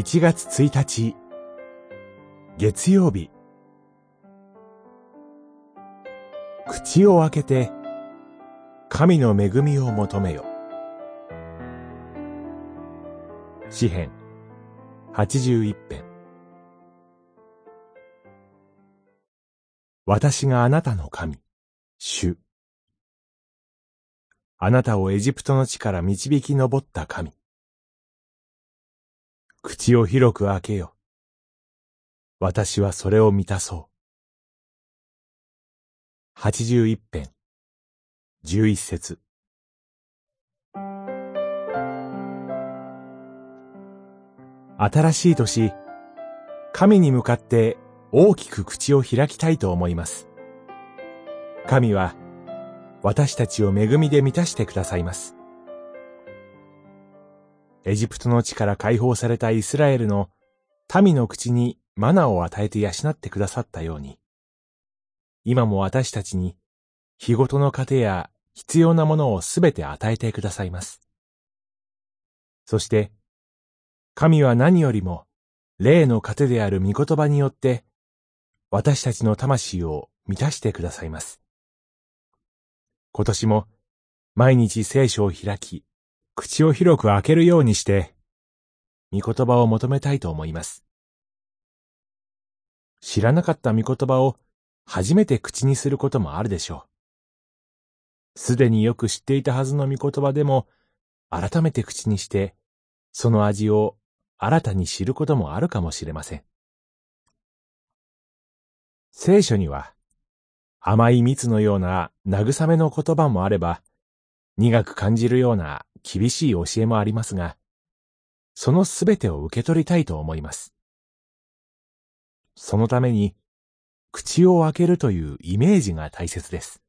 1月1日、月曜日。口を開けて、神の恵みを求めよ。詩編81編。私があなたの神、主。あなたをエジプトの地から導き上った神。口を広く開けよ。私はそれを満たそう。八十一編、十一節。新しい年、神に向かって大きく口を開きたいと思います。神は私たちを恵みで満たしてくださいます。エジプトの地から解放されたイスラエルの民の口にマナを与えて養ってくださったように、今も私たちに日ごとの糧や必要なものをすべて与えてくださいます。そして、神は何よりも霊の糧である御言葉によって私たちの魂を満たしてくださいます。今年も毎日聖書を開き、口を広く開けるようにして、御言葉を求めたいと思います。知らなかった御言葉を初めて口にすることもあるでしょう。すでによく知っていたはずの御言葉でも、改めて口にして、その味を新たに知ることもあるかもしれません。聖書には、甘い蜜のような慰めの言葉もあれば、苦く感じるような厳しい教えもありますが、そのすべてを受け取りたいと思います。そのために、口を開けるというイメージが大切です。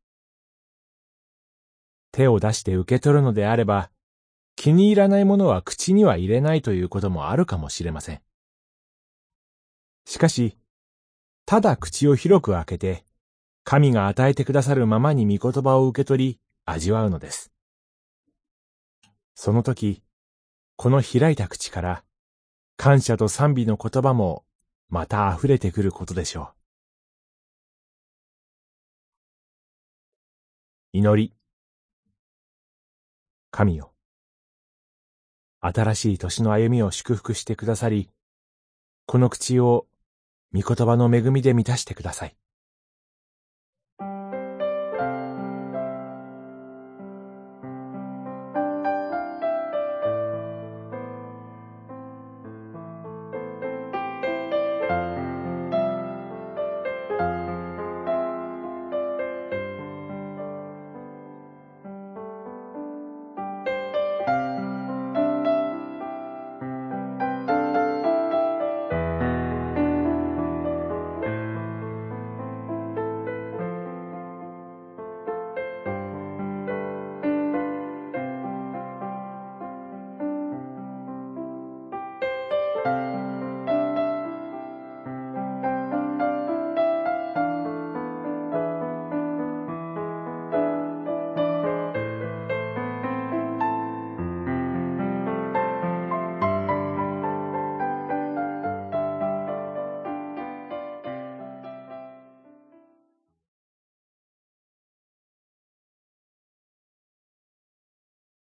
手を出して受け取るのであれば、気に入らないものは口には入れないということもあるかもしれません。しかし、ただ口を広く開けて、神が与えてくださるままに御言葉を受け取り、味わうのです。その時、この開いた口から、感謝と賛美の言葉もまた溢れてくることでしょう。祈り。神よ。新しい年の歩みを祝福してくださり、この口を御言葉の恵みで満たしてください。